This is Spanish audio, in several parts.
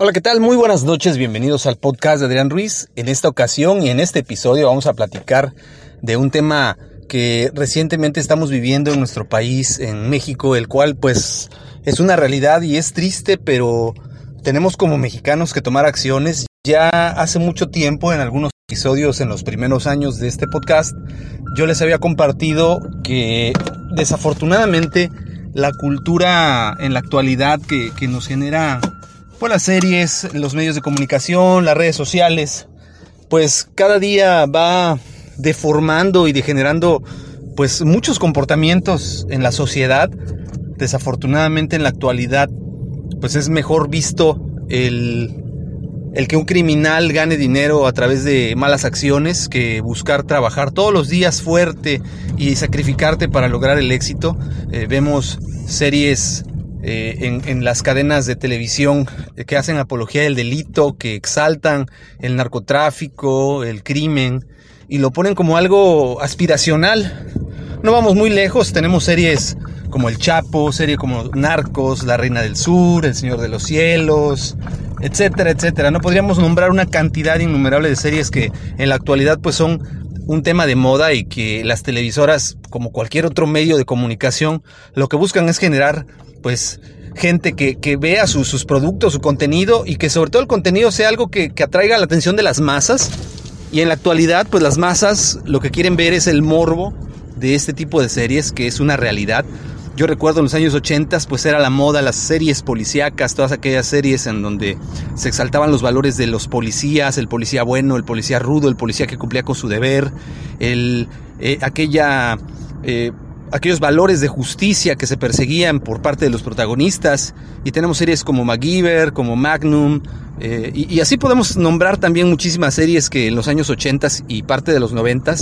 Hola, ¿qué tal? Muy buenas noches, bienvenidos al podcast de Adrián Ruiz. En esta ocasión y en este episodio vamos a platicar de un tema que recientemente estamos viviendo en nuestro país, en México, el cual pues es una realidad y es triste, pero tenemos como mexicanos que tomar acciones. Ya hace mucho tiempo, en algunos episodios, en los primeros años de este podcast, yo les había compartido que desafortunadamente la cultura en la actualidad que, que nos genera pues, las series, los medios de comunicación, las redes sociales, pues cada día va deformando y degenerando pues muchos comportamientos en la sociedad desafortunadamente en la actualidad, pues es mejor visto el, el que un criminal gane dinero a través de malas acciones que buscar trabajar todos los días fuerte y sacrificarte para lograr el éxito. Eh, vemos series eh, en, las cadenas de televisión que hacen apología del delito, que exaltan el narcotráfico, el crimen, y lo ponen como algo aspiracional. No vamos muy lejos, tenemos series como El Chapo, serie como Narcos, La Reina del Sur, El Señor de los Cielos, etcétera, etcétera. No podríamos nombrar una cantidad innumerable de series que en la actualidad pues son un tema de moda y que las televisoras, como cualquier otro medio de comunicación, lo que buscan es generar pues gente que, que vea sus productos, su contenido y que sobre todo el contenido sea algo que, que atraiga la atención de las masas. Y en la actualidad pues las masas lo que quieren ver es el morbo de este tipo de series, que es una realidad. Yo recuerdo en los años 80, pues era la moda las series policíacas, todas aquellas series en donde se exaltaban los valores de los policías, el policía bueno, el policía rudo, el policía que cumplía con su deber, el, eh, aquella eh, aquellos valores de justicia que se perseguían por parte de los protagonistas. Y tenemos series como MacGyver, como Magnum, eh, y, así podemos nombrar también muchísimas series que en los años 80 y parte de los 90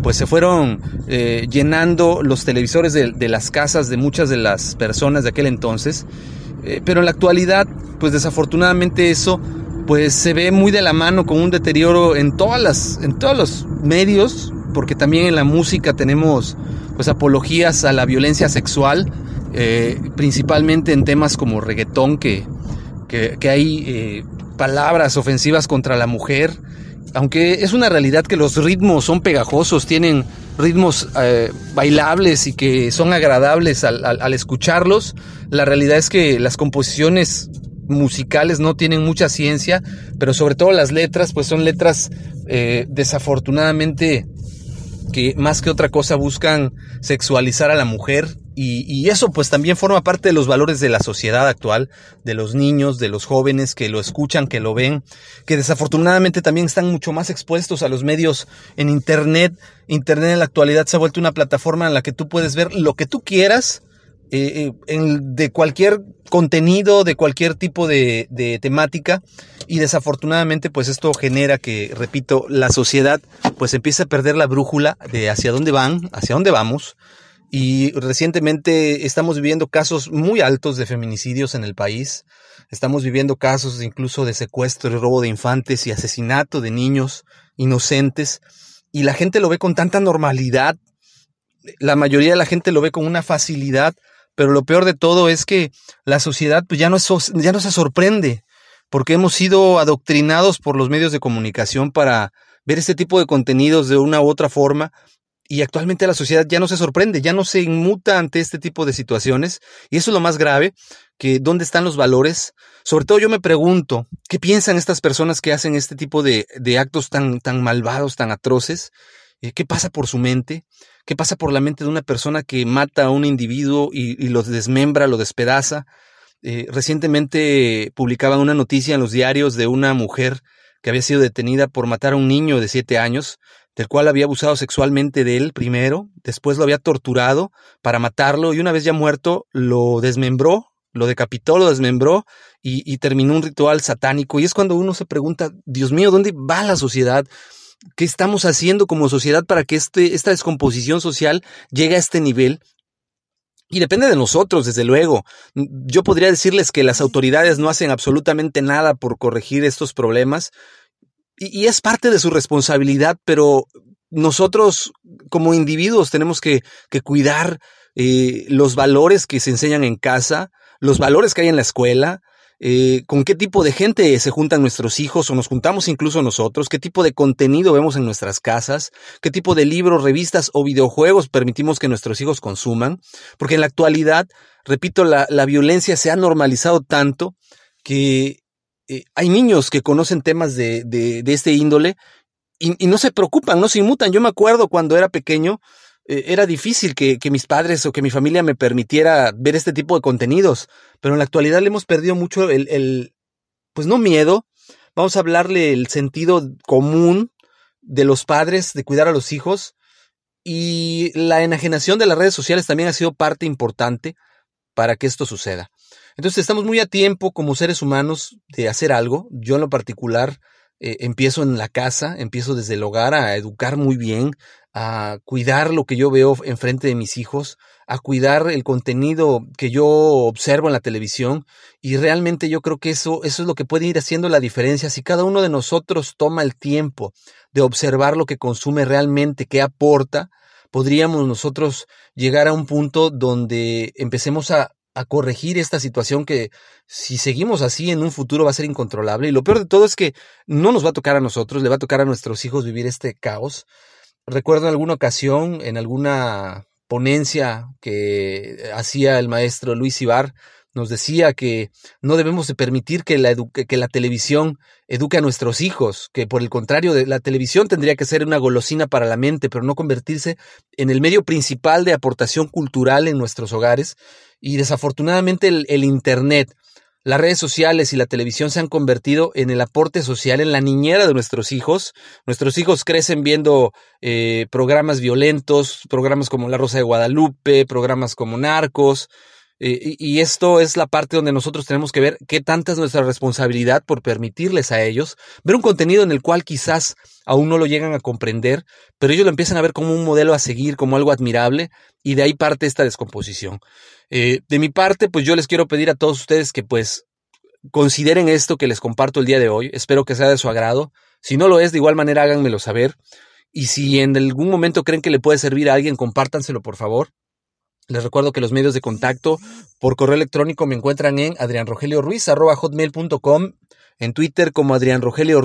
pues se fueron eh, llenando los televisores de, de, las casas de muchas de las personas de aquel entonces. Eh, pero en la actualidad, pues desafortunadamente eso pues se ve muy de la mano con un deterioro en todas las en todos los medios, porque también en la música tenemos pues apologías a la violencia sexual, eh, principalmente en temas como reggaetón, que, que, hay eh, palabras ofensivas contra la mujer, aunque es una realidad que los ritmos son pegajosos, tienen ritmos eh, bailables y que son agradables al, escucharlos, la realidad es que las composiciones musicales no tienen mucha ciencia, pero sobre todo las letras, pues son letras desafortunadamente que más que otra cosa buscan sexualizar a la mujer y, eso pues también forma parte de los valores de la sociedad actual, de los niños, de los jóvenes que lo escuchan, que lo ven, que desafortunadamente también están mucho más expuestos a los medios en Internet. Internet en la actualidad se ha vuelto una plataforma en la que tú puedes ver lo que tú quieras, eh, en, de cualquier contenido, de cualquier tipo de, de, temática y desafortunadamente pues esto genera que, repito, la sociedad pues empieza a perder la brújula de hacia dónde van, hacia dónde vamos. Y recientemente estamos viviendo casos muy altos de feminicidios en el país, estamos viviendo casos incluso de secuestro y robo de infantes y asesinato de niños inocentes. Y la gente lo ve con tanta normalidad, la mayoría de la gente lo ve con una facilidad pero lo peor de todo es que la sociedad pues ya no, ya no se sorprende, porque hemos sido adoctrinados por los medios de comunicación para ver este tipo de contenidos de una u otra forma, y actualmente la sociedad ya no se sorprende, ya no se inmuta ante este tipo de situaciones, y eso es lo más grave, que dónde están los valores. Sobre todo yo me pregunto, ¿qué piensan estas personas que hacen este tipo de, de actos tan, tan malvados, tan atroces? Eh, ¿Qué pasa por su mente? ¿Qué pasa por la mente de una persona que mata a un individuo y, lo desmembra, lo despedaza? Eh, recientemente publicaban una noticia en los diarios de una mujer que había sido detenida por matar a un niño de siete años, del cual había abusado sexualmente de él primero, después lo había torturado para matarlo y una vez ya muerto lo desmembró, lo decapitó, lo desmembró y, terminó un ritual satánico. Y es cuando uno se pregunta, Dios mío, ¿dónde va la sociedad? ¿Qué estamos haciendo como sociedad para que este, esta descomposición social llegue a este nivel? Y depende de nosotros, desde luego. Yo podría decirles que las autoridades no hacen absolutamente nada por corregir estos problemas. Y, es parte de su responsabilidad, pero nosotros como individuos tenemos que, cuidar eh, los valores que se enseñan en casa, los valores que hay en la escuela, eh, con qué tipo de gente se juntan nuestros hijos o nos juntamos incluso nosotros, qué tipo de contenido vemos en nuestras casas, qué tipo de libros, revistas o videojuegos permitimos que nuestros hijos consuman, porque en la actualidad, repito, la, violencia se ha normalizado tanto que eh, hay niños que conocen temas de, de, este índole y, y, no se preocupan, no se inmutan. Yo me acuerdo cuando era pequeño, eh, era difícil que, mis padres o que mi familia me permitiera ver este tipo de contenidos, pero en la actualidad le hemos perdido mucho el, el pues no miedo, vamos a hablarle el sentido común de los padres de cuidar a los hijos y la enajenación de las redes sociales también ha sido parte importante para que esto suceda. Entonces estamos muy a tiempo como seres humanos de hacer algo. Yo en lo particular eh, empiezo en la casa, empiezo desde el hogar a educar muy bien, a cuidar lo que yo veo enfrente de mis hijos, a cuidar el contenido que yo observo en la televisión y realmente yo creo que eso, eso es lo que puede ir haciendo la diferencia. Si cada uno de nosotros toma el tiempo de observar lo que consume realmente, qué aporta, podríamos nosotros llegar a un punto donde empecemos a, a corregir esta situación que si seguimos así en un futuro va a ser incontrolable. Y lo peor de todo es que no nos va a tocar a nosotros, le va a tocar a nuestros hijos vivir este caos. Recuerdo en alguna ocasión, en alguna ponencia que hacía el maestro Luis Ibar, nos decía que no debemos de permitir que la televisión eduque a nuestros hijos, que por el contrario, la televisión tendría que ser una golosina para la mente, pero no convertirse en el medio principal de aportación cultural en nuestros hogares. Y desafortunadamente el Internet, las redes sociales y la televisión se han convertido en el aporte social, en la niñera de nuestros hijos. Nuestros hijos crecen viendo eh, programas violentos, programas como La Rosa de Guadalupe, programas como Narcos, eh, y, esto es la parte donde nosotros tenemos que ver qué tanta es nuestra responsabilidad por permitirles a ellos ver un contenido en el cual quizás aún no lo llegan a comprender, pero ellos lo empiezan a ver como un modelo a seguir, como algo admirable, y de ahí parte esta descomposición. Eh, de mi parte, pues yo les quiero pedir a todos ustedes que pues consideren esto que les comparto el día de hoy. Espero que sea de su agrado. Si no lo es, de igual manera háganmelo saber. Y si en algún momento creen que le puede servir a alguien, compártanselo por favor. Les recuerdo que los medios de contacto por correo electrónico me encuentran en adrianrogelioruiz.com, en Twitter como Adrián Rogelio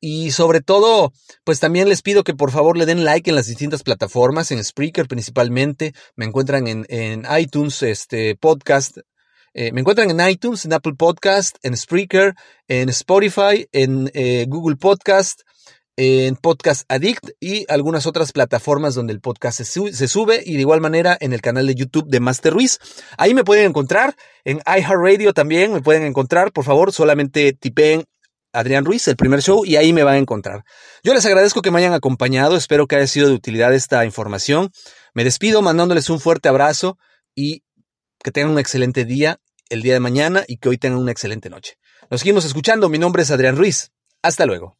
y sobre todo, pues también les pido que por favor le den like en las distintas plataformas, en Spreaker principalmente, me encuentran en, en iTunes, este podcast, eh, me encuentran en iTunes, en Apple Podcast, en Spreaker, en Spotify, en eh, Google Podcast, en Podcast Addict y algunas otras plataformas donde el podcast se, sube y de igual manera en el canal de YouTube de Master Ruiz. Ahí me pueden encontrar, en iHeartRadio también me pueden encontrar, por favor, solamente tipeen Adrián Ruiz, el primer show, y ahí me van a encontrar. Yo les agradezco que me hayan acompañado, espero que haya sido de utilidad esta información. Me despido mandándoles un fuerte abrazo y que tengan un excelente día el día de mañana y que hoy tengan una excelente noche. Nos seguimos escuchando, mi nombre es Adrián Ruiz. Hasta luego.